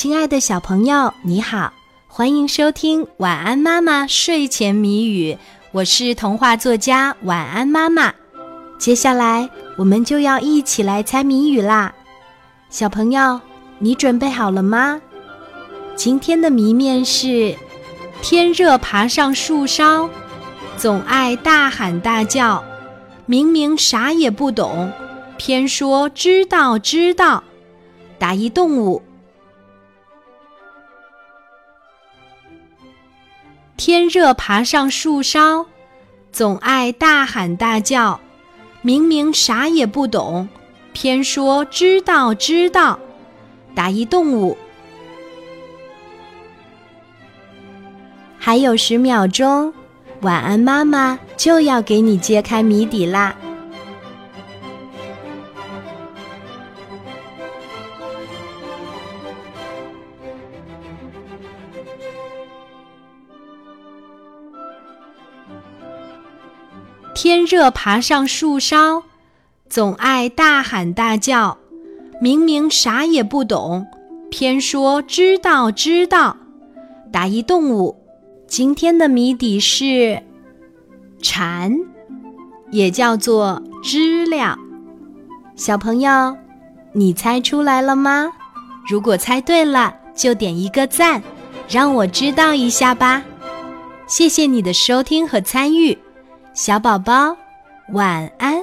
亲爱的小朋友，你好，欢迎收听《晚安妈妈睡前谜语》，我是童话作家晚安妈妈。接下来我们就要一起来猜谜语啦，小朋友，你准备好了吗？今天的谜面是：天热爬上树梢，总爱大喊大叫，明明啥也不懂，偏说知道知道。答一动物。天热爬上树梢，总爱大喊大叫，明明啥也不懂，偏说知道知道。打一动物。还有十秒钟，晚安妈妈就要给你揭开谜底啦。天热爬上树梢，总爱大喊大叫，明明啥也不懂，偏说知道知道。答一动物。今天的谜底是蝉，也叫做知了。小朋友，你猜出来了吗？如果猜对了，就点一个赞，让我知道一下吧。谢谢你的收听和参与。小宝宝，晚安。